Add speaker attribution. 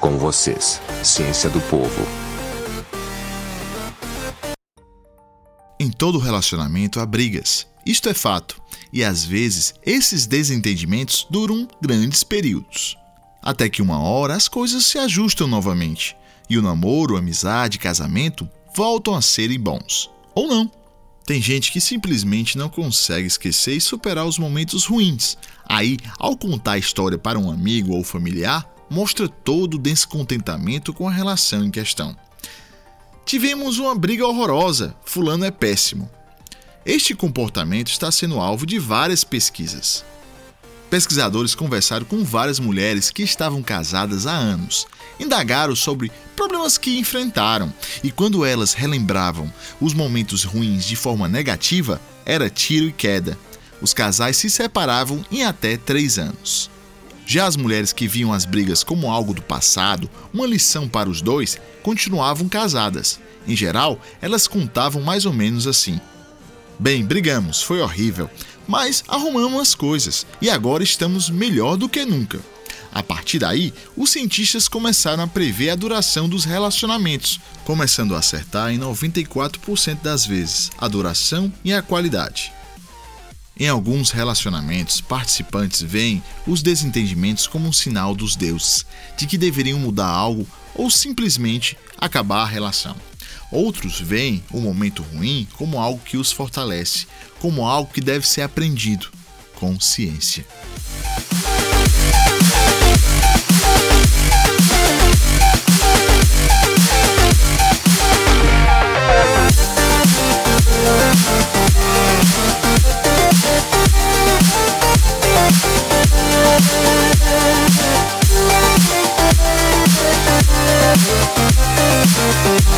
Speaker 1: Com vocês, Ciência do Povo.
Speaker 2: Em todo relacionamento há brigas. Isto é fato. E às vezes esses desentendimentos duram grandes períodos. Até que uma hora as coisas se ajustam novamente e o namoro, amizade, casamento voltam a serem bons. Ou não. Tem gente que simplesmente não consegue esquecer e superar os momentos ruins. Aí, ao contar a história para um amigo ou familiar, mostra todo o descontentamento com a relação em questão. Tivemos uma briga horrorosa, Fulano é péssimo. Este comportamento está sendo alvo de várias pesquisas. Pesquisadores conversaram com várias mulheres que estavam casadas há anos, indagaram sobre problemas que enfrentaram e, quando elas relembravam os momentos ruins de forma negativa, era tiro e queda. Os casais se separavam em até três anos. Já as mulheres que viam as brigas como algo do passado, uma lição para os dois, continuavam casadas. Em geral, elas contavam mais ou menos assim: Bem, brigamos, foi horrível, mas arrumamos as coisas e agora estamos melhor do que nunca. A partir daí, os cientistas começaram a prever a duração dos relacionamentos, começando a acertar em 94% das vezes a duração e a qualidade. Em alguns relacionamentos, participantes veem os desentendimentos como um sinal dos deuses de que deveriam mudar algo ou simplesmente acabar a relação. Outros veem o momento ruim como algo que os fortalece, como algo que deve ser aprendido com ciência. Thank